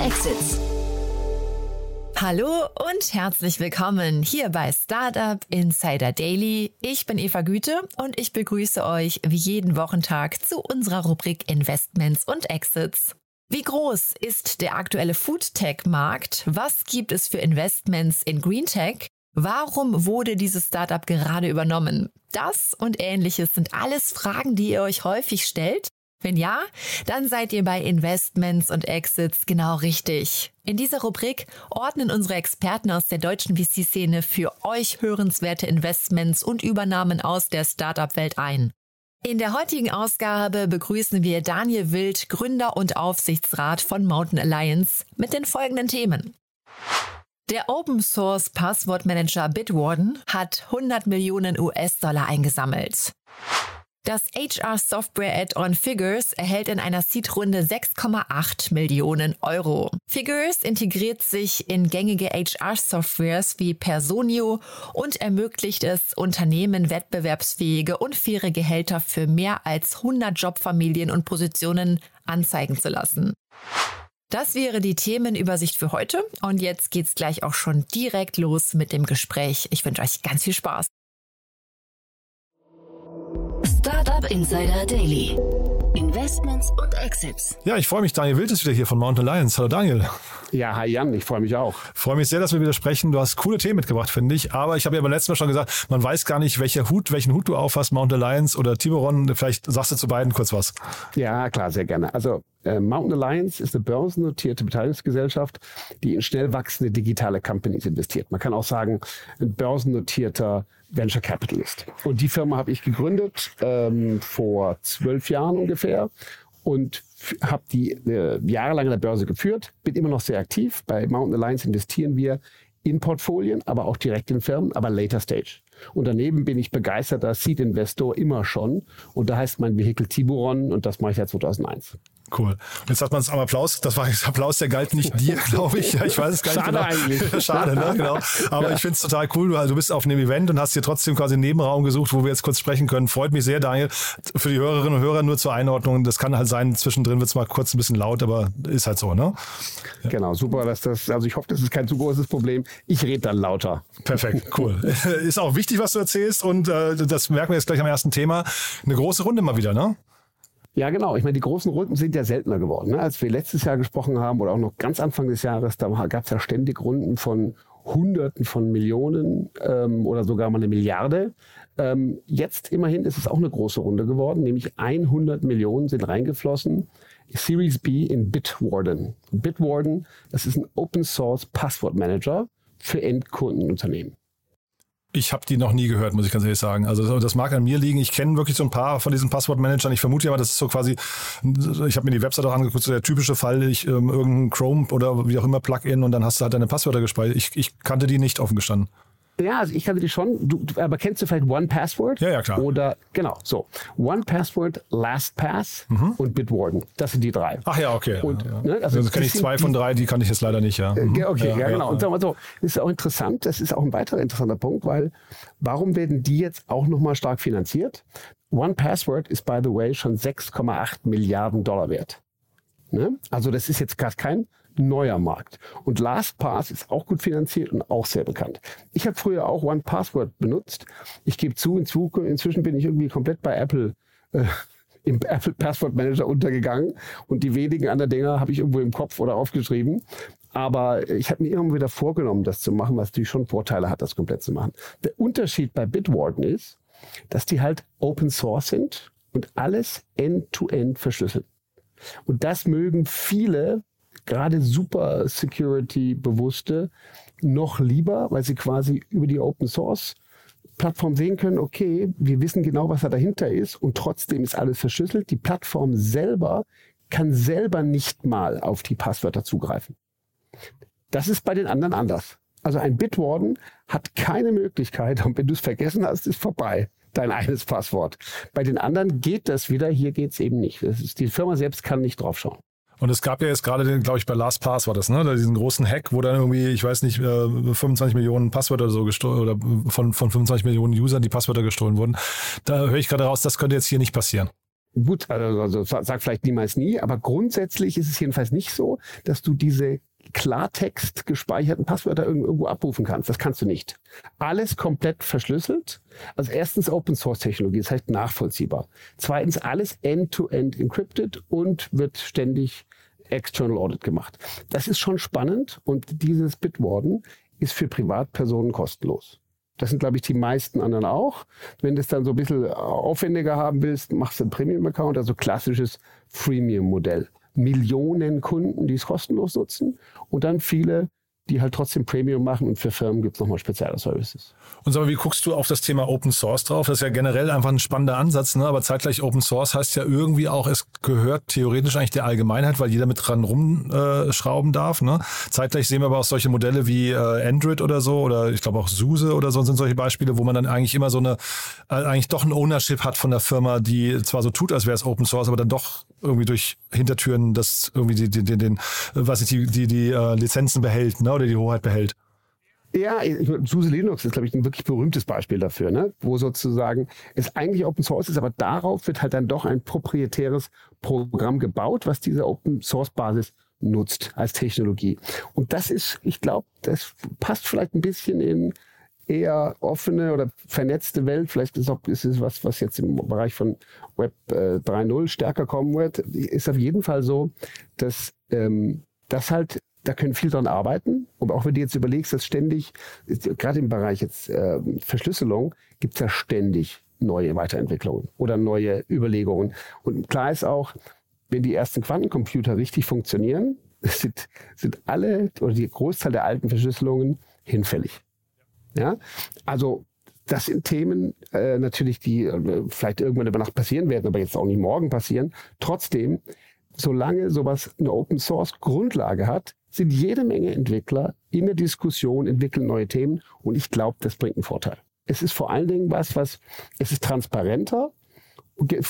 Exits. Hallo und herzlich willkommen hier bei Startup Insider Daily. Ich bin Eva Güte und ich begrüße euch wie jeden Wochentag zu unserer Rubrik Investments und Exits. Wie groß ist der aktuelle Foodtech-Markt? Was gibt es für Investments in Greentech? Warum wurde dieses Startup gerade übernommen? Das und ähnliches sind alles Fragen, die ihr euch häufig stellt wenn ja, dann seid ihr bei Investments und Exits genau richtig. In dieser Rubrik ordnen unsere Experten aus der deutschen VC-Szene für euch hörenswerte Investments und Übernahmen aus der Startup-Welt ein. In der heutigen Ausgabe begrüßen wir Daniel Wild, Gründer und Aufsichtsrat von Mountain Alliance, mit den folgenden Themen. Der Open Source Passwortmanager Bitwarden hat 100 Millionen US-Dollar eingesammelt. Das HR-Software-Add-on Figures erhält in einer Seed-Runde 6,8 Millionen Euro. Figures integriert sich in gängige HR-Softwares wie Personio und ermöglicht es Unternehmen wettbewerbsfähige und faire Gehälter für mehr als 100 Jobfamilien und Positionen anzeigen zu lassen. Das wäre die Themenübersicht für heute und jetzt geht's gleich auch schon direkt los mit dem Gespräch. Ich wünsche euch ganz viel Spaß. Startup Insider Daily. Investments und Exits. Ja, ich freue mich. Daniel Wild ist wieder hier von Mountain Alliance. Hallo Daniel. Ja, hi Jan, ich freue mich auch. Freue mich sehr, dass wir wieder sprechen. Du hast coole Themen mitgebracht, finde ich. Aber ich habe ja beim letzten Mal schon gesagt, man weiß gar nicht, welcher Hut, welchen Hut du aufhast, Mountain Alliance oder Tiburon. Vielleicht sagst du zu beiden kurz was. Ja, klar, sehr gerne. Also äh, Mountain Alliance ist eine börsennotierte Beteiligungsgesellschaft, die in schnell wachsende digitale Companies investiert. Man kann auch sagen, ein börsennotierter Venture Capitalist. Und die Firma habe ich gegründet ähm, vor zwölf Jahren ungefähr und habe die äh, jahrelang an der Börse geführt, bin immer noch sehr aktiv. Bei Mountain Alliance investieren wir in Portfolien, aber auch direkt in Firmen, aber later stage. Und daneben bin ich begeisterter Seed-Investor immer schon. Und da heißt mein Vehikel Tiburon und das mache ich seit 2001. Cool. Jetzt hat man es am Applaus. Das war jetzt Applaus, der galt nicht dir, glaube ich. Ja, ich weiß es gar nicht Schade genau. eigentlich. Schade, ne? Genau. Aber ja. ich finde es total cool. Du, also du bist auf einem Event und hast dir trotzdem quasi einen Nebenraum gesucht, wo wir jetzt kurz sprechen können. Freut mich sehr, Daniel. Für die Hörerinnen und Hörer nur zur Einordnung. Das kann halt sein, zwischendrin wird es mal kurz ein bisschen laut, aber ist halt so, ne? Ja. Genau, super, dass das, also ich hoffe, das ist kein zu großes Problem. Ich rede dann lauter. Perfekt, cool. ist auch wichtig, was du erzählst und äh, das merken wir jetzt gleich am ersten Thema. Eine große Runde mal wieder, ne? Ja, genau. Ich meine, die großen Runden sind ja seltener geworden. Ne? Als wir letztes Jahr gesprochen haben oder auch noch ganz Anfang des Jahres, da gab es ja ständig Runden von Hunderten von Millionen ähm, oder sogar mal eine Milliarde. Ähm, jetzt immerhin ist es auch eine große Runde geworden, nämlich 100 Millionen sind reingeflossen. Series B in Bitwarden. Bitwarden, das ist ein Open Source Passwort Manager für Endkundenunternehmen. Ich habe die noch nie gehört, muss ich ganz ehrlich sagen. Also das mag an mir liegen. Ich kenne wirklich so ein paar von diesen Passwortmanagern. Ich vermute ja mal, das ist so quasi, ich habe mir die Website auch angeguckt, so der typische Fall, ich ähm, irgendein Chrome oder wie auch immer Plugin und dann hast du halt deine Passwörter gespeichert. Ich, ich kannte die nicht offen gestanden. Ja, also ich kannte die schon. Du, aber kennst du vielleicht One Password? Ja, ja, klar. Oder, genau, so. One Password, LastPass mhm. und Bitwarden. Das sind die drei. Ach ja, okay. Und, ja, ja. Ne, also, also kenne ich zwei von drei, die kann ich jetzt leider nicht, ja. Äh, mhm. Okay, ja, ja genau. Und so, das ist auch interessant. Das ist auch ein weiterer interessanter Punkt, weil warum werden die jetzt auch nochmal stark finanziert? One Password ist, by the way, schon 6,8 Milliarden Dollar wert. Ne? Also das ist jetzt gerade kein neuer Markt. Und LastPass ist auch gut finanziert und auch sehr bekannt. Ich habe früher auch One Password benutzt. Ich gebe zu, inzwischen bin ich irgendwie komplett bei Apple äh, im Apple Password Manager untergegangen und die wenigen anderen Dinger habe ich irgendwo im Kopf oder aufgeschrieben. Aber ich habe mir immer wieder vorgenommen, das zu machen, was natürlich schon Vorteile hat, das komplett zu machen. Der Unterschied bei Bitwarden ist, dass die halt Open Source sind und alles end-to-end -end verschlüsseln. Und das mögen viele gerade super Security bewusste noch lieber, weil sie quasi über die Open Source Plattform sehen können, okay, wir wissen genau, was da dahinter ist und trotzdem ist alles verschlüsselt. Die Plattform selber kann selber nicht mal auf die Passwörter zugreifen. Das ist bei den anderen anders. Also ein Bitwarden hat keine Möglichkeit und wenn du es vergessen hast, ist vorbei dein eines Passwort. Bei den anderen geht das wieder, hier geht es eben nicht. Ist, die Firma selbst kann nicht draufschauen. Und es gab ja jetzt gerade den, glaube ich, bei LastPass war das, ne? Da diesen großen Hack, wo dann irgendwie, ich weiß nicht, 25 äh, Millionen Passwörter so gestohlen oder von, von 25 Millionen Usern die Passwörter gestohlen wurden. Da höre ich gerade raus, das könnte jetzt hier nicht passieren. Gut, also, also sag vielleicht niemals nie, aber grundsätzlich ist es jedenfalls nicht so, dass du diese Klartext gespeicherten Passwörter irgendwo abrufen kannst. Das kannst du nicht. Alles komplett verschlüsselt. Also erstens Open Source Technologie, das heißt nachvollziehbar. Zweitens alles end-to-end -end encrypted und wird ständig External Audit gemacht. Das ist schon spannend und dieses Bitwarden ist für Privatpersonen kostenlos. Das sind, glaube ich, die meisten anderen auch. Wenn du es dann so ein bisschen aufwendiger haben willst, machst du einen Premium-Account, also klassisches Freemium-Modell. Millionen Kunden, die es kostenlos nutzen und dann viele, die halt trotzdem Premium machen und für Firmen gibt es nochmal spezielle Services. Und sag mal, wie guckst du auf das Thema Open Source drauf? Das ist ja generell einfach ein spannender Ansatz, ne? aber zeitgleich Open Source heißt ja irgendwie auch, es gehört theoretisch eigentlich der Allgemeinheit, weil jeder mit dran rumschrauben äh, darf. Ne? Zeitgleich sehen wir aber auch solche Modelle wie äh, Android oder so oder ich glaube auch SUSE oder so sind solche Beispiele, wo man dann eigentlich immer so eine, äh, eigentlich doch ein Ownership hat von der Firma, die zwar so tut, als wäre es Open Source, aber dann doch irgendwie durch Hintertüren das irgendwie die, die, den, den, was ich, die, die, die Lizenzen behält, ne? Oder die Hoheit behält. Ja, SUSE Linux ist, glaube ich, ein wirklich berühmtes Beispiel dafür, ne? wo sozusagen es eigentlich Open Source ist, aber darauf wird halt dann doch ein proprietäres Programm gebaut, was diese Open Source Basis nutzt als Technologie. Und das ist, ich glaube, das passt vielleicht ein bisschen in eher offene oder vernetzte Welt. Vielleicht ist, auch, ist es was, was jetzt im Bereich von Web äh, 3.0 stärker kommen wird. Ist auf jeden Fall so, dass ähm, das halt da können viel dran arbeiten. Und auch wenn du jetzt überlegst, dass ständig, gerade im Bereich jetzt äh, Verschlüsselung, gibt es ja ständig neue Weiterentwicklungen oder neue Überlegungen. Und klar ist auch, wenn die ersten Quantencomputer richtig funktionieren, sind, sind alle oder die Großteil der alten Verschlüsselungen hinfällig. Ja, also das sind Themen äh, natürlich, die äh, vielleicht irgendwann über Nacht passieren werden, aber jetzt auch nicht morgen passieren. Trotzdem, solange sowas eine Open Source Grundlage hat, sind jede Menge Entwickler in der Diskussion, entwickeln neue Themen und ich glaube, das bringt einen Vorteil. Es ist vor allen Dingen was, was, es ist transparenter,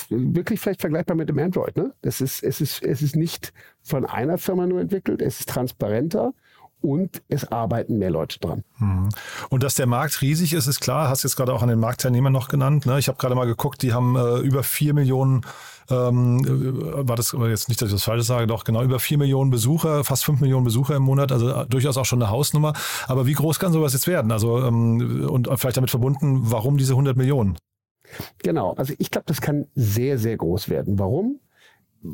wirklich vielleicht vergleichbar mit dem Android. Ne? Das ist, es, ist, es ist nicht von einer Firma nur entwickelt, es ist transparenter und es arbeiten mehr Leute dran. Mhm. Und dass der Markt riesig ist, ist klar. Hast jetzt gerade auch an den Marktteilnehmern noch genannt. Ne? Ich habe gerade mal geguckt, die haben äh, über vier Millionen, ähm, äh, war das jetzt nicht, dass ich das falsch sage, doch genau über vier Millionen Besucher, fast fünf Millionen Besucher im Monat, also äh, durchaus auch schon eine Hausnummer. Aber wie groß kann sowas jetzt werden? Also ähm, und vielleicht damit verbunden, warum diese 100 Millionen? Genau, also ich glaube, das kann sehr, sehr groß werden. Warum?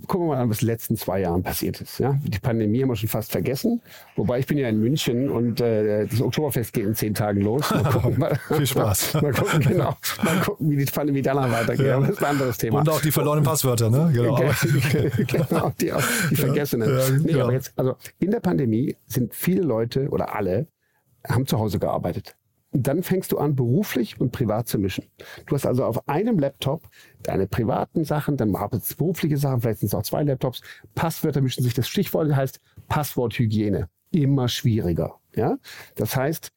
Gucken wir mal an, was in den letzten zwei Jahren passiert ist. Ja? Die Pandemie haben wir schon fast vergessen. Wobei ich bin ja in München und äh, das Oktoberfest geht in zehn Tagen los. Mal gucken, mal, Viel Spaß. Mal, mal, gucken, genau. Mal gucken, wie die Pandemie danach weitergeht. Ja. Das ist ein anderes Thema. Und auch die verlorenen Passwörter, ne? Genau. genau die, die vergessenen. Ja, nee, genau. aber jetzt, also in der Pandemie sind viele Leute oder alle haben zu Hause gearbeitet. Dann fängst du an, beruflich und privat zu mischen. Du hast also auf einem Laptop deine privaten Sachen, dann arbeitest du berufliche Sachen, vielleicht sind es auch zwei Laptops. Passwörter mischen sich. Das Stichwort heißt Passworthygiene. Immer schwieriger. Ja? Das heißt,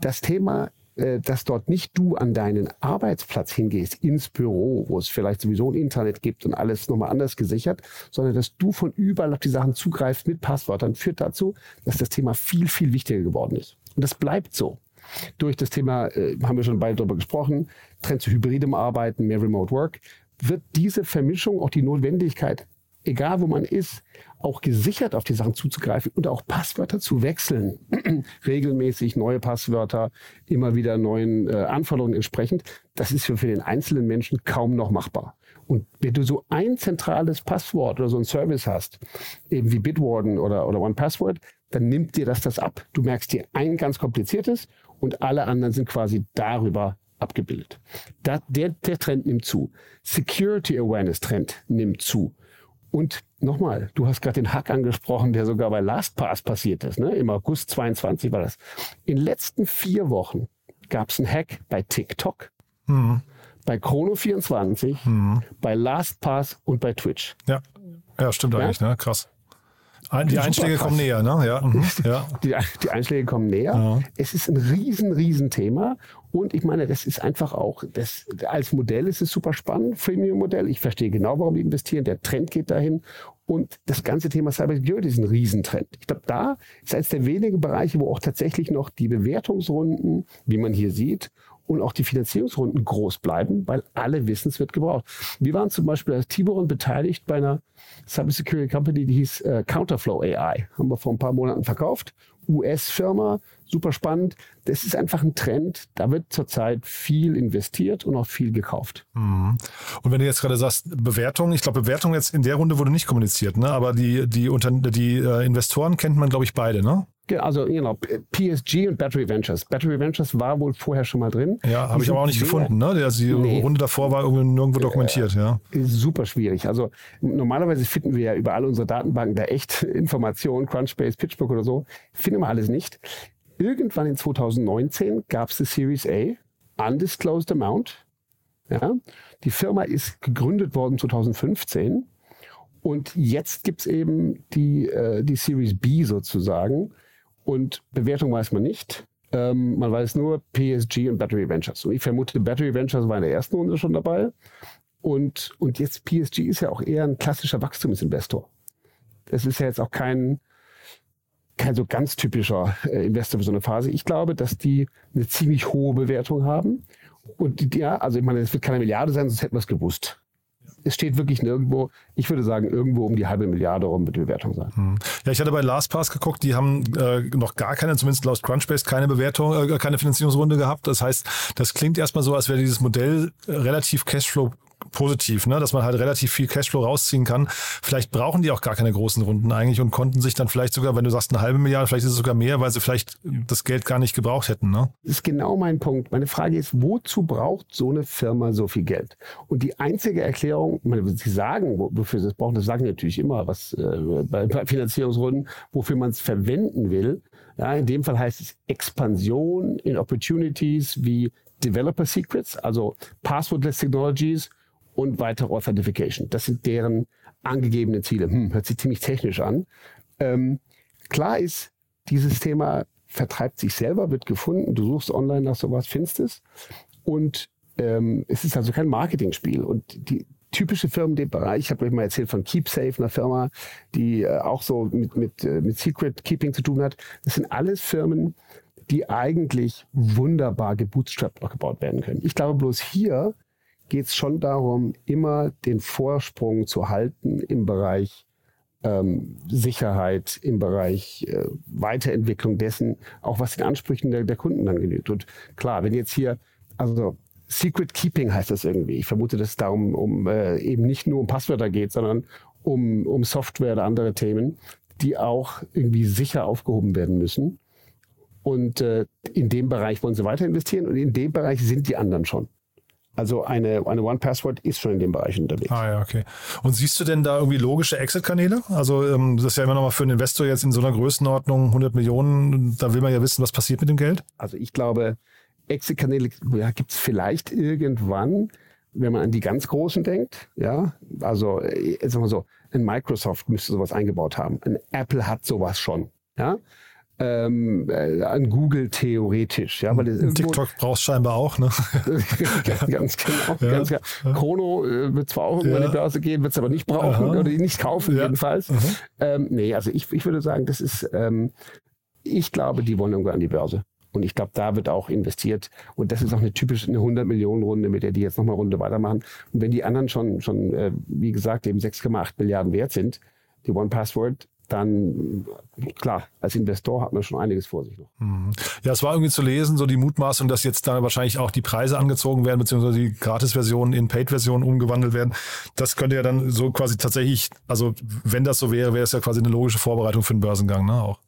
das Thema, äh, dass dort nicht du an deinen Arbeitsplatz hingehst, ins Büro, wo es vielleicht sowieso ein Internet gibt und alles nochmal anders gesichert, sondern dass du von überall auf die Sachen zugreifst mit Passwörtern, führt dazu, dass das Thema viel, viel wichtiger geworden ist. Und das bleibt so durch das Thema, äh, haben wir schon beide darüber gesprochen, Trend zu hybridem Arbeiten, mehr Remote Work, wird diese Vermischung auch die Notwendigkeit, egal wo man ist, auch gesichert auf die Sachen zuzugreifen und auch Passwörter zu wechseln. Regelmäßig neue Passwörter, immer wieder neuen äh, Anforderungen entsprechend. Das ist für, für den einzelnen Menschen kaum noch machbar. Und wenn du so ein zentrales Passwort oder so ein Service hast, eben wie Bitwarden oder, oder OnePassword, dann nimmt dir das das ab. Du merkst dir ein ganz kompliziertes und alle anderen sind quasi darüber abgebildet. Da, der, der Trend nimmt zu. Security Awareness Trend nimmt zu. Und nochmal, du hast gerade den Hack angesprochen, der sogar bei LastPass passiert ist. Ne? Im August 22 war das. In den letzten vier Wochen gab es einen Hack bei TikTok, mhm. Bei Chrono24, mhm. bei LastPass und bei Twitch. Ja, ja stimmt ja? eigentlich, ne? Krass. Die Einschläge kommen näher, ne? Ja. Mhm. ja. Die, die, Einschläge kommen näher. Ja. Es ist ein riesen, riesen Thema. Und ich meine, das ist einfach auch, das, als Modell ist es super spannend, Freemium-Modell. Ich verstehe genau, warum die investieren. Der Trend geht dahin. Und das ganze Thema Cybersecurity ist ein Riesentrend. Ich glaube, da ist eines der wenigen Bereiche, wo auch tatsächlich noch die Bewertungsrunden, wie man hier sieht, und auch die Finanzierungsrunden groß bleiben, weil alle wissen, es wird gebraucht. Wir waren zum Beispiel als Tiburon beteiligt bei einer Cybersecurity Company, die hieß äh, Counterflow AI. Haben wir vor ein paar Monaten verkauft. US-Firma, super spannend. Das ist einfach ein Trend. Da wird zurzeit viel investiert und auch viel gekauft. Mhm. Und wenn du jetzt gerade sagst, Bewertung, ich glaube, Bewertung jetzt in der Runde wurde nicht kommuniziert, ne? aber die, die, die äh, Investoren kennt man, glaube ich, beide, ne? Also, genau, PSG und Battery Ventures. Battery Ventures war wohl vorher schon mal drin. Ja, habe ich aber auch nicht gefunden. Ne? Also die nee. Runde davor war nirgendwo dokumentiert. Ja. Super schwierig. Also normalerweise finden wir ja über alle unsere Datenbanken da echt Informationen, Crunchbase, PitchBook oder so. Finden wir alles nicht. Irgendwann in 2019 gab es die Series A, Undisclosed Amount. Ja. Die Firma ist gegründet worden 2015. Und jetzt gibt es eben die, äh, die Series B sozusagen. Und Bewertung weiß man nicht. Ähm, man weiß nur PSG und Battery Ventures. Und ich vermute, Battery Ventures war in der ersten Runde schon dabei. Und, und jetzt PSG ist ja auch eher ein klassischer Wachstumsinvestor. Das ist ja jetzt auch kein, kein so ganz typischer äh, Investor für so eine Phase. Ich glaube, dass die eine ziemlich hohe Bewertung haben. Und ja, also ich meine, es wird keine Milliarde sein, sonst hätten wir es gewusst es steht wirklich nirgendwo, ich würde sagen, irgendwo um die halbe Milliarde rum mit Bewertung sein. Hm. Ja, ich hatte bei LastPass geguckt, die haben äh, noch gar keine, zumindest laut Crunchbase, keine Bewertung, äh, keine Finanzierungsrunde gehabt. Das heißt, das klingt erstmal so, als wäre dieses Modell relativ Cashflow positiv, ne? dass man halt relativ viel Cashflow rausziehen kann. Vielleicht brauchen die auch gar keine großen Runden eigentlich und konnten sich dann vielleicht sogar, wenn du sagst eine halbe Milliarde, vielleicht ist es sogar mehr, weil sie vielleicht das Geld gar nicht gebraucht hätten. Ne? Das ist genau mein Punkt. Meine Frage ist, wozu braucht so eine Firma so viel Geld? Und die einzige Erklärung, meine, sie sagen, wofür sie es brauchen, das sagen natürlich immer, was äh, bei, Finanzierungsrunden, wofür man es verwenden will. Ja, in dem Fall heißt es Expansion in Opportunities wie Developer Secrets, also Passwordless Technologies und weitere Authentification. Das sind deren angegebenen Ziele. Hm, hört sich ziemlich technisch an. Ähm, klar ist, dieses Thema vertreibt sich selber, wird gefunden. Du suchst online nach sowas, findest es. Und ähm, es ist also kein Marketingspiel. Und die typische Firmen in dem Bereich, ich habe euch mal erzählt von KeepSafe, einer Firma, die äh, auch so mit, mit, äh, mit Secret Keeping zu tun hat. Das sind alles Firmen, die eigentlich wunderbar gebootstrapped gebaut werden können. Ich glaube bloß hier geht es schon darum, immer den Vorsprung zu halten im Bereich ähm, Sicherheit, im Bereich äh, Weiterentwicklung dessen, auch was den Ansprüchen der, der Kunden dann genügt. Und klar, wenn jetzt hier, also Secret Keeping heißt das irgendwie. Ich vermute, dass es darum um, äh, eben nicht nur um Passwörter geht, sondern um, um Software oder andere Themen, die auch irgendwie sicher aufgehoben werden müssen. Und äh, in dem Bereich wollen sie weiter investieren und in dem Bereich sind die anderen schon. Also eine, eine One-Password ist schon in dem Bereich unterwegs. Ah ja, okay. Und siehst du denn da irgendwie logische Exit-Kanäle? Also ähm, das ist ja immer noch mal für einen Investor jetzt in so einer Größenordnung 100 Millionen, da will man ja wissen, was passiert mit dem Geld. Also ich glaube, Exit-Kanäle ja, gibt es vielleicht irgendwann, wenn man an die ganz Großen denkt. Ja, also äh, sagen wir so, ein Microsoft müsste sowas eingebaut haben. Ein Apple hat sowas schon. Ja, ähm, äh, an Google theoretisch. Ja, weil irgendwo, TikTok brauchst scheinbar auch, ne? ganz genau. Ja. Ganz genau. Chrono äh, wird zwar auch irgendwann ja. in die Börse gehen, wird es aber nicht brauchen Aha. oder nicht kaufen ja. jedenfalls. Ähm, nee, also ich, ich würde sagen, das ist, ähm, ich glaube, die wollen irgendwann an die Börse. Und ich glaube, da wird auch investiert. Und das ist auch eine typische eine 100 Millionen Runde, mit der die jetzt nochmal Runde weitermachen. Und wenn die anderen schon, schon äh, wie gesagt, eben 6,8 Milliarden wert sind, die One Password, dann klar, als Investor hat man schon einiges vor sich noch. Mhm. Ja, es war irgendwie zu lesen, so die Mutmaßung, dass jetzt da wahrscheinlich auch die Preise angezogen werden, beziehungsweise die Gratis-Versionen in Paid-Versionen umgewandelt werden. Das könnte ja dann so quasi tatsächlich, also wenn das so wäre, wäre es ja quasi eine logische Vorbereitung für den Börsengang, ne? Auch.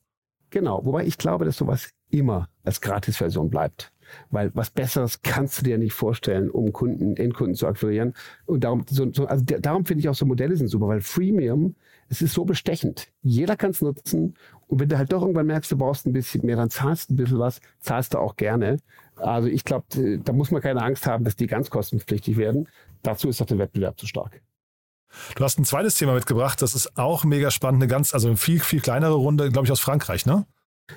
Genau, wobei ich glaube, dass sowas immer als Gratis-Version bleibt. Weil was Besseres kannst du dir nicht vorstellen, um Kunden, Endkunden zu akquirieren. Und darum, so, so, also darum finde ich auch so Modelle sind super, weil Freemium es ist so bestechend. Jeder kann es nutzen. Und wenn du halt doch irgendwann merkst, du brauchst ein bisschen mehr, dann zahlst du ein bisschen was, zahlst du auch gerne. Also ich glaube, da muss man keine Angst haben, dass die ganz kostenpflichtig werden. Dazu ist doch der Wettbewerb zu stark. Du hast ein zweites Thema mitgebracht, das ist auch mega spannend, eine ganz, also eine viel, viel kleinere Runde, glaube ich, aus Frankreich, ne?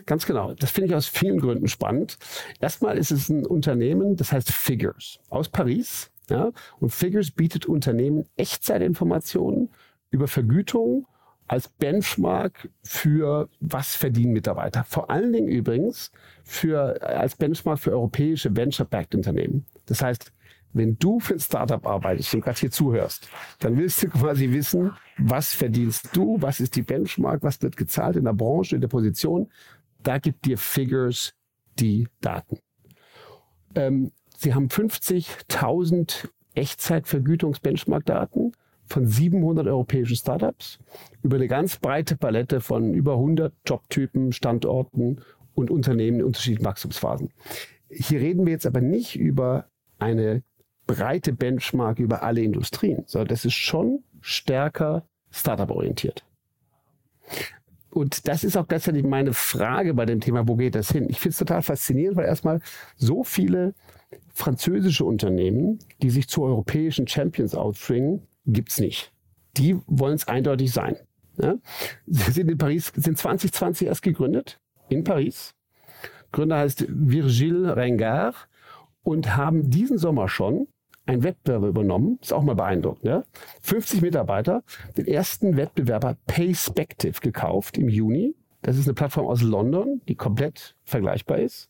Ganz genau. Das finde ich aus vielen Gründen spannend. Erstmal ist es ein Unternehmen, das heißt Figures aus Paris. Ja? Und Figures bietet Unternehmen Echtzeitinformationen über Vergütung als Benchmark für was verdienen Mitarbeiter. Vor allen Dingen übrigens für, als Benchmark für europäische Venture-Backed Unternehmen. Das heißt, wenn du für ein Startup arbeitest und gerade hier zuhörst, dann willst du quasi wissen, was verdienst du, was ist die Benchmark, was wird gezahlt in der Branche, in der Position. Da gibt dir Figures die Daten. Ähm, sie haben 50.000 Echtzeitvergütungs-Benchmark-Daten von 700 europäischen Startups über eine ganz breite Palette von über 100 Jobtypen, Standorten und Unternehmen in unterschiedlichen Wachstumsphasen. Hier reden wir jetzt aber nicht über eine breite Benchmark über alle Industrien, sondern das ist schon stärker Startup-orientiert. Und das ist auch gleichzeitig meine Frage bei dem Thema, wo geht das hin? Ich finde es total faszinierend, weil erstmal so viele französische Unternehmen, die sich zu europäischen Champions outstringen, gibt's nicht. Die wollen es eindeutig sein. Ja? Sie sind in Paris, sind 2020 erst gegründet, in Paris. Gründer heißt Virgile Rengard und haben diesen Sommer schon einen Wettbewerber übernommen. Ist auch mal beeindruckend. Ne? 50 Mitarbeiter, den ersten Wettbewerber Payspective gekauft im Juni. Das ist eine Plattform aus London, die komplett vergleichbar ist.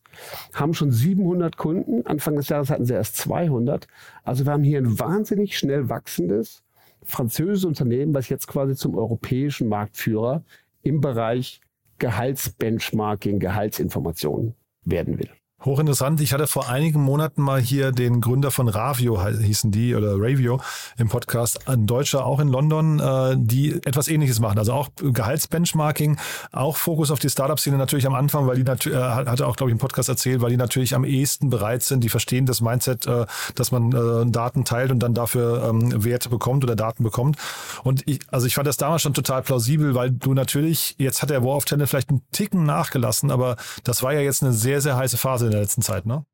Haben schon 700 Kunden. Anfang des Jahres hatten sie erst 200. Also wir haben hier ein wahnsinnig schnell wachsendes französisches Unternehmen, was jetzt quasi zum europäischen Marktführer im Bereich Gehaltsbenchmarking, Gehaltsinformationen werden will. Hochinteressant. Ich hatte vor einigen Monaten mal hier den Gründer von Ravio, hießen die, oder Ravio im Podcast, ein Deutscher auch in London, äh, die etwas ähnliches machen. Also auch Gehaltsbenchmarking, auch Fokus auf die Startup-Szene natürlich am Anfang, weil die natürlich, äh, hatte auch, glaube ich, im Podcast erzählt, weil die natürlich am ehesten bereit sind, die verstehen das Mindset, äh, dass man Daten teilt und dann dafür ähm, Werte bekommt oder Daten bekommt. Und ich, also ich fand das damals schon total plausibel, weil du natürlich, jetzt hat der War of Tennis vielleicht einen Ticken nachgelassen, aber das war ja jetzt eine sehr, sehr heiße Phase in der letzten Zeit, ne?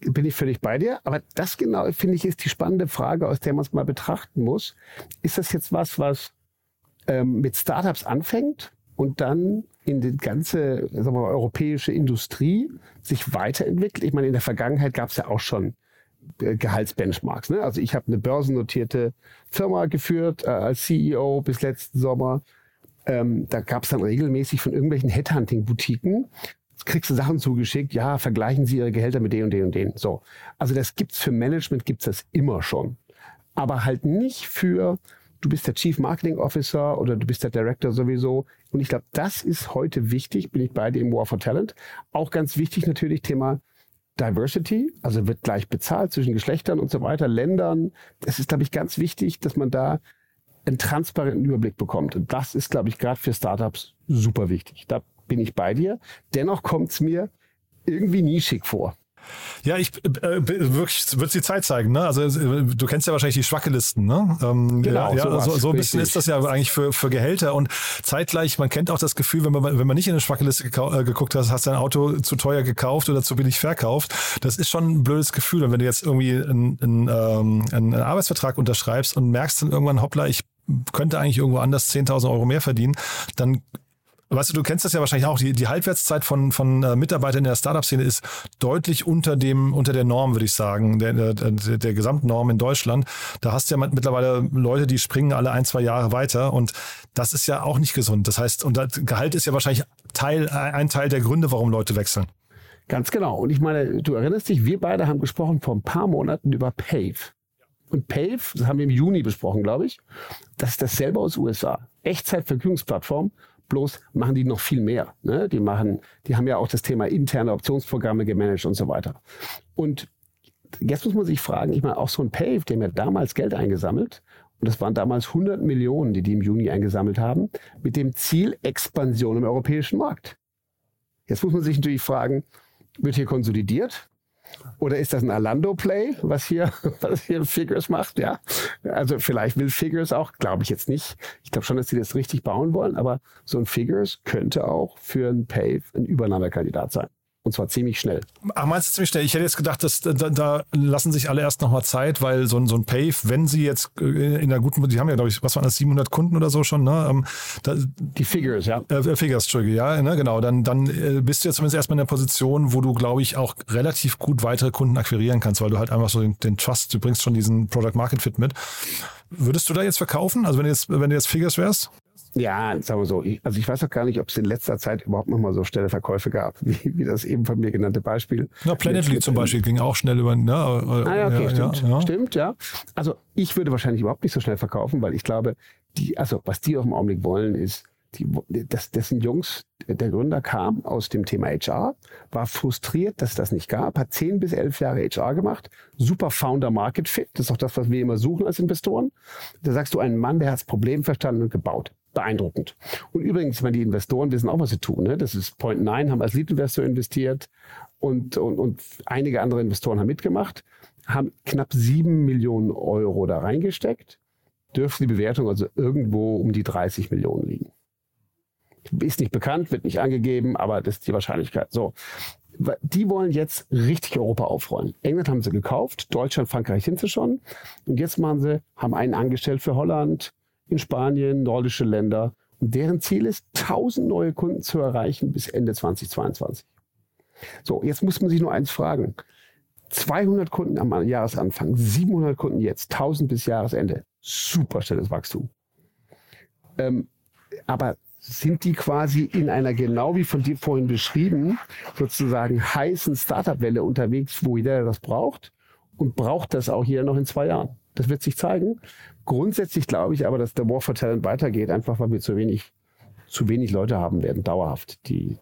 Bin ich völlig bei dir. Aber das genau, finde ich, ist die spannende Frage, aus der man es mal betrachten muss. Ist das jetzt was, was ähm, mit Startups anfängt und dann in die ganze sagen wir mal, europäische Industrie sich weiterentwickelt? Ich meine, in der Vergangenheit gab es ja auch schon äh, Gehaltsbenchmarks. Ne? Also ich habe eine börsennotierte Firma geführt äh, als CEO bis letzten Sommer. Ähm, da gab es dann regelmäßig von irgendwelchen Headhunting-Boutiquen kriegst du Sachen zugeschickt, ja, vergleichen Sie Ihre Gehälter mit den und den und den. So. Also das gibt's für Management, gibt's das immer schon. Aber halt nicht für, du bist der Chief Marketing Officer oder du bist der Director sowieso. Und ich glaube, das ist heute wichtig, bin ich bei dir im War for Talent. Auch ganz wichtig natürlich Thema Diversity, also wird gleich bezahlt zwischen Geschlechtern und so weiter, Ländern. Das ist, glaube ich, ganz wichtig, dass man da einen transparenten Überblick bekommt. Und das ist, glaube ich, gerade für Startups super wichtig. Da bin ich bei dir. Dennoch kommt es mir irgendwie nischig vor. Ja, ich äh, wirklich wird die Zeit zeigen. Ne? Also äh, du kennst ja wahrscheinlich die Schwackelisten. Ne? Ähm, genau, ja, so, so, so ein bisschen ist das ja eigentlich für, für Gehälter und zeitgleich. Man kennt auch das Gefühl, wenn man wenn man nicht in eine Schwackeliste äh, geguckt hat, hast dein Auto zu teuer gekauft oder zu billig verkauft. Das ist schon ein blödes Gefühl. Und wenn du jetzt irgendwie einen, einen, ähm, einen Arbeitsvertrag unterschreibst und merkst dann irgendwann, hoppla, ich könnte eigentlich irgendwo anders 10.000 Euro mehr verdienen, dann Weißt du, du kennst das ja wahrscheinlich auch. Die, die Halbwertszeit von, von äh, Mitarbeitern in der Startup-Szene ist deutlich unter dem, unter der Norm, würde ich sagen, der, der, der, Gesamtnorm in Deutschland. Da hast du ja mittlerweile Leute, die springen alle ein, zwei Jahre weiter und das ist ja auch nicht gesund. Das heißt, und das Gehalt ist ja wahrscheinlich Teil, ein Teil der Gründe, warum Leute wechseln. Ganz genau. Und ich meine, du erinnerst dich, wir beide haben gesprochen vor ein paar Monaten über Pave. Und Pave, das haben wir im Juni besprochen, glaube ich, das ist dasselbe aus USA. Echtzeitverfügungsplattform bloß machen die noch viel mehr. Ne? Die machen, die haben ja auch das Thema interne Optionsprogramme gemanagt und so weiter. Und jetzt muss man sich fragen, ich meine, auch so ein Pave, dem ja damals Geld eingesammelt, und das waren damals 100 Millionen, die die im Juni eingesammelt haben, mit dem Ziel Expansion im europäischen Markt. Jetzt muss man sich natürlich fragen, wird hier konsolidiert? Oder ist das ein Alando-Play, was hier, was hier Figures macht? Ja, also vielleicht will Figures auch, glaube ich jetzt nicht. Ich glaube schon, dass sie das richtig bauen wollen, aber so ein Figures könnte auch für ein Pave ein Übernahmekandidat sein. Und zwar ziemlich schnell. Ach, meinst du ziemlich schnell? Ich hätte jetzt gedacht, dass da, da lassen sich alle erst nochmal Zeit, weil so ein, so ein Pave, wenn sie jetzt äh, in einer guten, die haben ja, glaube ich, was waren das, 700 Kunden oder so schon, ne? Ähm, da, die Figures, ja. Äh, Figures, Entschuldige, ja, ne, genau. Dann, dann äh, bist du jetzt zumindest erstmal in der Position, wo du, glaube ich, auch relativ gut weitere Kunden akquirieren kannst, weil du halt einfach so den, den Trust, du bringst schon diesen Product Market Fit mit. Würdest du da jetzt verkaufen? Also wenn du jetzt, wenn du jetzt Figures wärst? Ja, sagen wir so. Ich, also ich weiß auch gar nicht, ob es in letzter Zeit überhaupt noch mal so schnelle Verkäufe gab, wie, wie das eben von mir genannte Beispiel. Ja, Planetly zum Beispiel ging auch schnell über. Ne, ah, ja, okay, ja, stimmt. Ja, ja. Stimmt, ja. Also ich würde wahrscheinlich überhaupt nicht so schnell verkaufen, weil ich glaube, die, also was die auf dem Augenblick wollen, ist, die, das, dessen Jungs, der Gründer kam aus dem Thema HR, war frustriert, dass das nicht gab, hat zehn bis elf Jahre HR gemacht, super Founder Market Fit, das ist auch das, was wir immer suchen als Investoren. Da sagst du einen Mann, der hat das Problem verstanden und gebaut beeindruckend. Und übrigens, wenn die Investoren wissen auch, was sie tun. Ne? Das ist Point Nine, haben als Lead-Investor investiert und, und, und einige andere Investoren haben mitgemacht, haben knapp sieben Millionen Euro da reingesteckt, dürfte die Bewertung also irgendwo um die 30 Millionen liegen. Ist nicht bekannt, wird nicht angegeben, aber das ist die Wahrscheinlichkeit. So. Die wollen jetzt richtig Europa aufrollen. England haben sie gekauft, Deutschland, Frankreich sind sie schon. Und jetzt machen sie, haben einen angestellt für Holland, in Spanien, nordische Länder. Und deren Ziel ist, 1000 neue Kunden zu erreichen bis Ende 2022. So, jetzt muss man sich nur eins fragen. 200 Kunden am Jahresanfang, 700 Kunden jetzt, 1000 bis Jahresende. Super schnelles Wachstum. Ähm, aber sind die quasi in einer, genau wie von dir vorhin beschrieben, sozusagen heißen Startup-Welle unterwegs, wo jeder das braucht? Und braucht das auch jeder noch in zwei Jahren? Das wird sich zeigen. Grundsätzlich glaube ich aber, dass der War for Talent weitergeht, einfach weil wir zu wenig, zu wenig Leute haben werden, dauerhaft, die,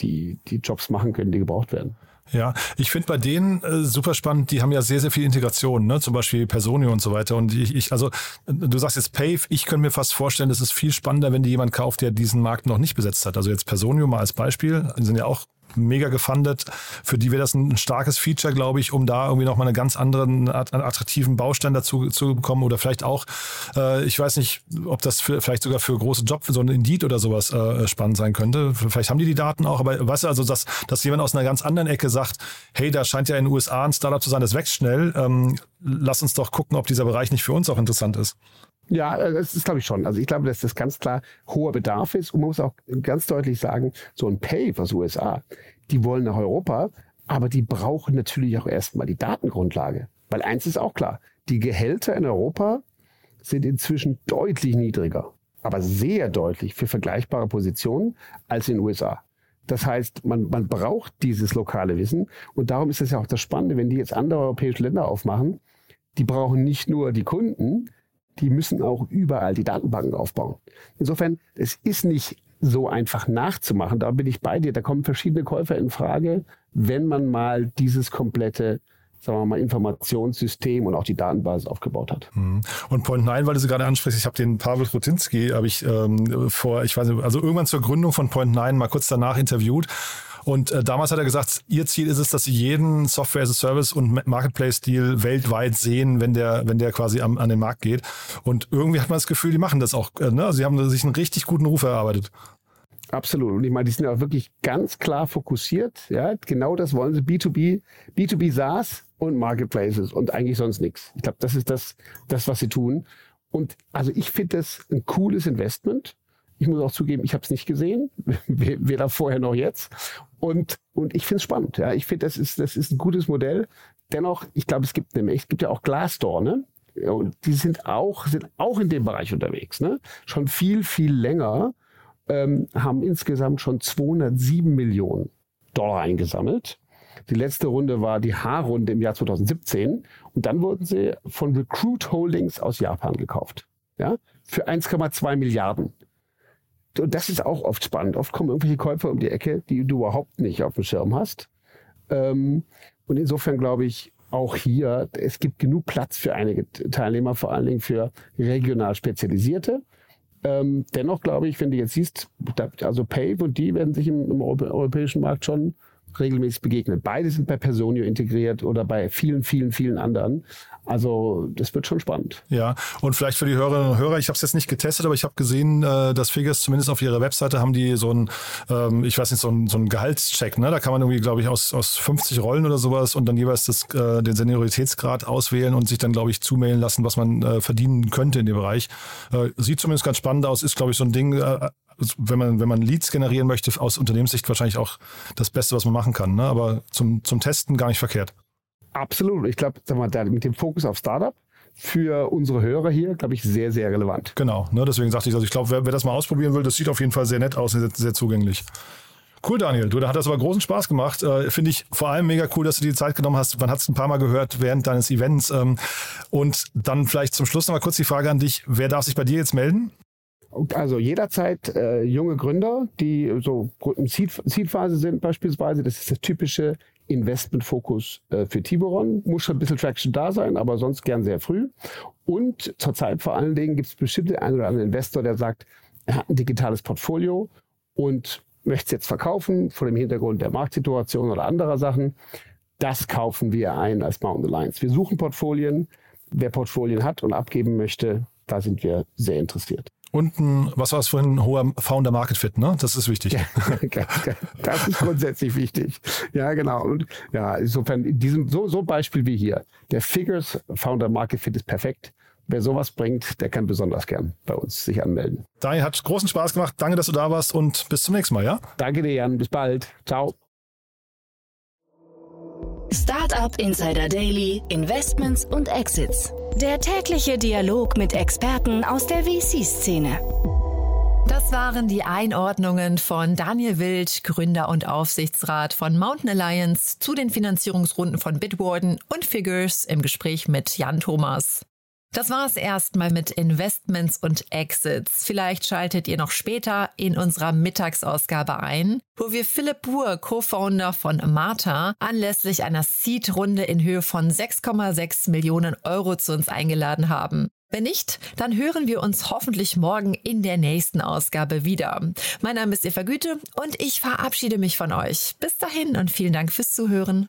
die, die Jobs machen können, die gebraucht werden. Ja, ich finde bei denen äh, super spannend, die haben ja sehr, sehr viel Integration, ne? zum Beispiel Personio und so weiter. Und ich, ich also du sagst jetzt Pave, ich könnte mir fast vorstellen, es ist viel spannender, wenn die jemand kauft, der diesen Markt noch nicht besetzt hat. Also jetzt Personio mal als Beispiel, die sind ja auch mega gefundet. Für die wäre das ein starkes Feature, glaube ich, um da irgendwie nochmal einen ganz anderen, attraktiven Baustein dazu zu bekommen. Oder vielleicht auch, äh, ich weiß nicht, ob das für, vielleicht sogar für große für so ein Indeed oder sowas äh, spannend sein könnte. Vielleicht haben die die Daten auch, aber weißt du, also, dass, dass jemand aus einer ganz anderen Ecke sagt, hey, da scheint ja in den USA ein Startup zu sein, das wächst schnell. Ähm, lass uns doch gucken, ob dieser Bereich nicht für uns auch interessant ist. Ja, äh, das ist glaube ich schon. Also ich glaube, dass das ganz klar hoher Bedarf ist. Und man muss auch ganz deutlich sagen, so ein Pay aus USA, die wollen nach Europa, aber die brauchen natürlich auch erstmal die Datengrundlage. Weil eins ist auch klar, die Gehälter in Europa sind inzwischen deutlich niedriger, aber sehr deutlich für vergleichbare Positionen als in den USA. Das heißt, man, man braucht dieses lokale Wissen und darum ist es ja auch das Spannende, wenn die jetzt andere europäische Länder aufmachen, die brauchen nicht nur die Kunden, die müssen auch überall die Datenbanken aufbauen. Insofern, es ist nicht so einfach nachzumachen. Da bin ich bei dir. Da kommen verschiedene Käufer in Frage, wenn man mal dieses komplette sagen wir mal, Informationssystem und auch die Datenbasis aufgebaut hat. Mhm. Und Point 9, weil du sie gerade ansprichst, ich habe den Pavel Rutinski, habe ich ähm, vor, ich weiß nicht, also irgendwann zur Gründung von Point 9 mal kurz danach interviewt und äh, damals hat er gesagt, ihr Ziel ist es, dass sie jeden Software as a Service und Marketplace-Deal weltweit sehen, wenn der, wenn der quasi am, an den Markt geht. Und irgendwie hat man das Gefühl, die machen das auch. Äh, ne? Sie haben sich einen richtig guten Ruf erarbeitet. Absolut. Und ich meine, die sind auch wirklich ganz klar fokussiert. Ja, genau das wollen sie. B2B, B2B SaaS und Marketplaces und eigentlich sonst nichts. Ich glaube, das ist das, das, was sie tun. Und also ich finde das ein cooles Investment. Ich muss auch zugeben, ich habe es nicht gesehen, weder vorher noch jetzt. Und, und ich finde es spannend. Ja. Ich finde, das ist, das ist ein gutes Modell. Dennoch, ich glaube, es gibt nämlich, es gibt ja auch Glassdoor, ne? Und die sind auch, sind auch in dem Bereich unterwegs, ne? Schon viel, viel länger, ähm, haben insgesamt schon 207 Millionen Dollar eingesammelt. Die letzte Runde war die H-Runde im Jahr 2017 und dann wurden sie von Recruit Holdings aus Japan gekauft. Ja, für 1,2 Milliarden und das ist auch oft spannend. Oft kommen irgendwelche Käufer um die Ecke, die du überhaupt nicht auf dem Schirm hast. Ähm, und insofern glaube ich, auch hier, es gibt genug Platz für einige Teilnehmer, vor allen Dingen für regional Spezialisierte. Ähm, dennoch glaube ich, wenn du jetzt siehst, also Pave und die werden sich im, im europäischen Markt schon regelmäßig begegnen. Beide sind bei Personio integriert oder bei vielen, vielen, vielen anderen. Also das wird schon spannend. Ja, und vielleicht für die Hörerinnen und Hörer, ich habe es jetzt nicht getestet, aber ich habe gesehen, äh, dass Figures zumindest auf ihrer Webseite haben die so ein, ähm, ich weiß nicht, so ein, so ein Gehaltscheck. Ne? Da kann man irgendwie, glaube ich, aus, aus 50 Rollen oder sowas und dann jeweils das, äh, den Senioritätsgrad auswählen und sich dann, glaube ich, zumailen lassen, was man äh, verdienen könnte in dem Bereich. Sieht zumindest ganz spannend aus, ist, glaube ich, so ein Ding, wenn man, wenn man Leads generieren möchte, aus Unternehmenssicht wahrscheinlich auch das Beste, was man machen kann. Ne? Aber zum, zum Testen gar nicht verkehrt. Absolut. Ich glaube, mit dem Fokus auf Startup, für unsere Hörer hier, glaube ich, sehr, sehr relevant. Genau, ne, deswegen sagte ich, also ich glaube, wer, wer das mal ausprobieren will, das sieht auf jeden Fall sehr nett aus und sehr, sehr zugänglich. Cool, Daniel. Du, da hat das aber großen Spaß gemacht. Äh, Finde ich vor allem mega cool, dass du dir die Zeit genommen hast. Man hat es ein paar Mal gehört während deines Events. Ähm, und dann vielleicht zum Schluss noch mal kurz die Frage an dich. Wer darf sich bei dir jetzt melden? Also jederzeit äh, junge Gründer, die so in Seed-Phase sind beispielsweise. Das ist der typische Investmentfokus äh, für Tiburon. Muss schon ein bisschen Traction da sein, aber sonst gern sehr früh. Und zurzeit vor allen Dingen gibt es bestimmt den einen oder anderen Investor, der sagt, er hat ein digitales Portfolio und möchte es jetzt verkaufen vor dem Hintergrund der Marktsituation oder anderer Sachen. Das kaufen wir ein als Mountain Alliance. Wir suchen Portfolien. Wer Portfolien hat und abgeben möchte, da sind wir sehr interessiert. Und ein, was war es vorhin, hoher Founder Market Fit, ne? Das ist wichtig. Ja, das ist grundsätzlich wichtig. Ja, genau. Und ja, insofern, diesem, so, so Beispiel wie hier. Der Figures Founder Market Fit ist perfekt. Wer sowas bringt, der kann besonders gern bei uns sich anmelden. Daniel, hat großen Spaß gemacht. Danke, dass du da warst und bis zum nächsten Mal, ja? Danke dir, Jan. Bis bald. Ciao. Startup Insider Daily, Investments und Exits. Der tägliche Dialog mit Experten aus der VC-Szene. Das waren die Einordnungen von Daniel Wild, Gründer und Aufsichtsrat von Mountain Alliance, zu den Finanzierungsrunden von Bitwarden und Figures im Gespräch mit Jan Thomas. Das war es erstmal mit Investments und Exits. Vielleicht schaltet ihr noch später in unserer Mittagsausgabe ein, wo wir Philipp Buhr, Co-Founder von Marta, anlässlich einer Seed-Runde in Höhe von 6,6 Millionen Euro zu uns eingeladen haben. Wenn nicht, dann hören wir uns hoffentlich morgen in der nächsten Ausgabe wieder. Mein Name ist Eva Güte und ich verabschiede mich von euch. Bis dahin und vielen Dank fürs Zuhören.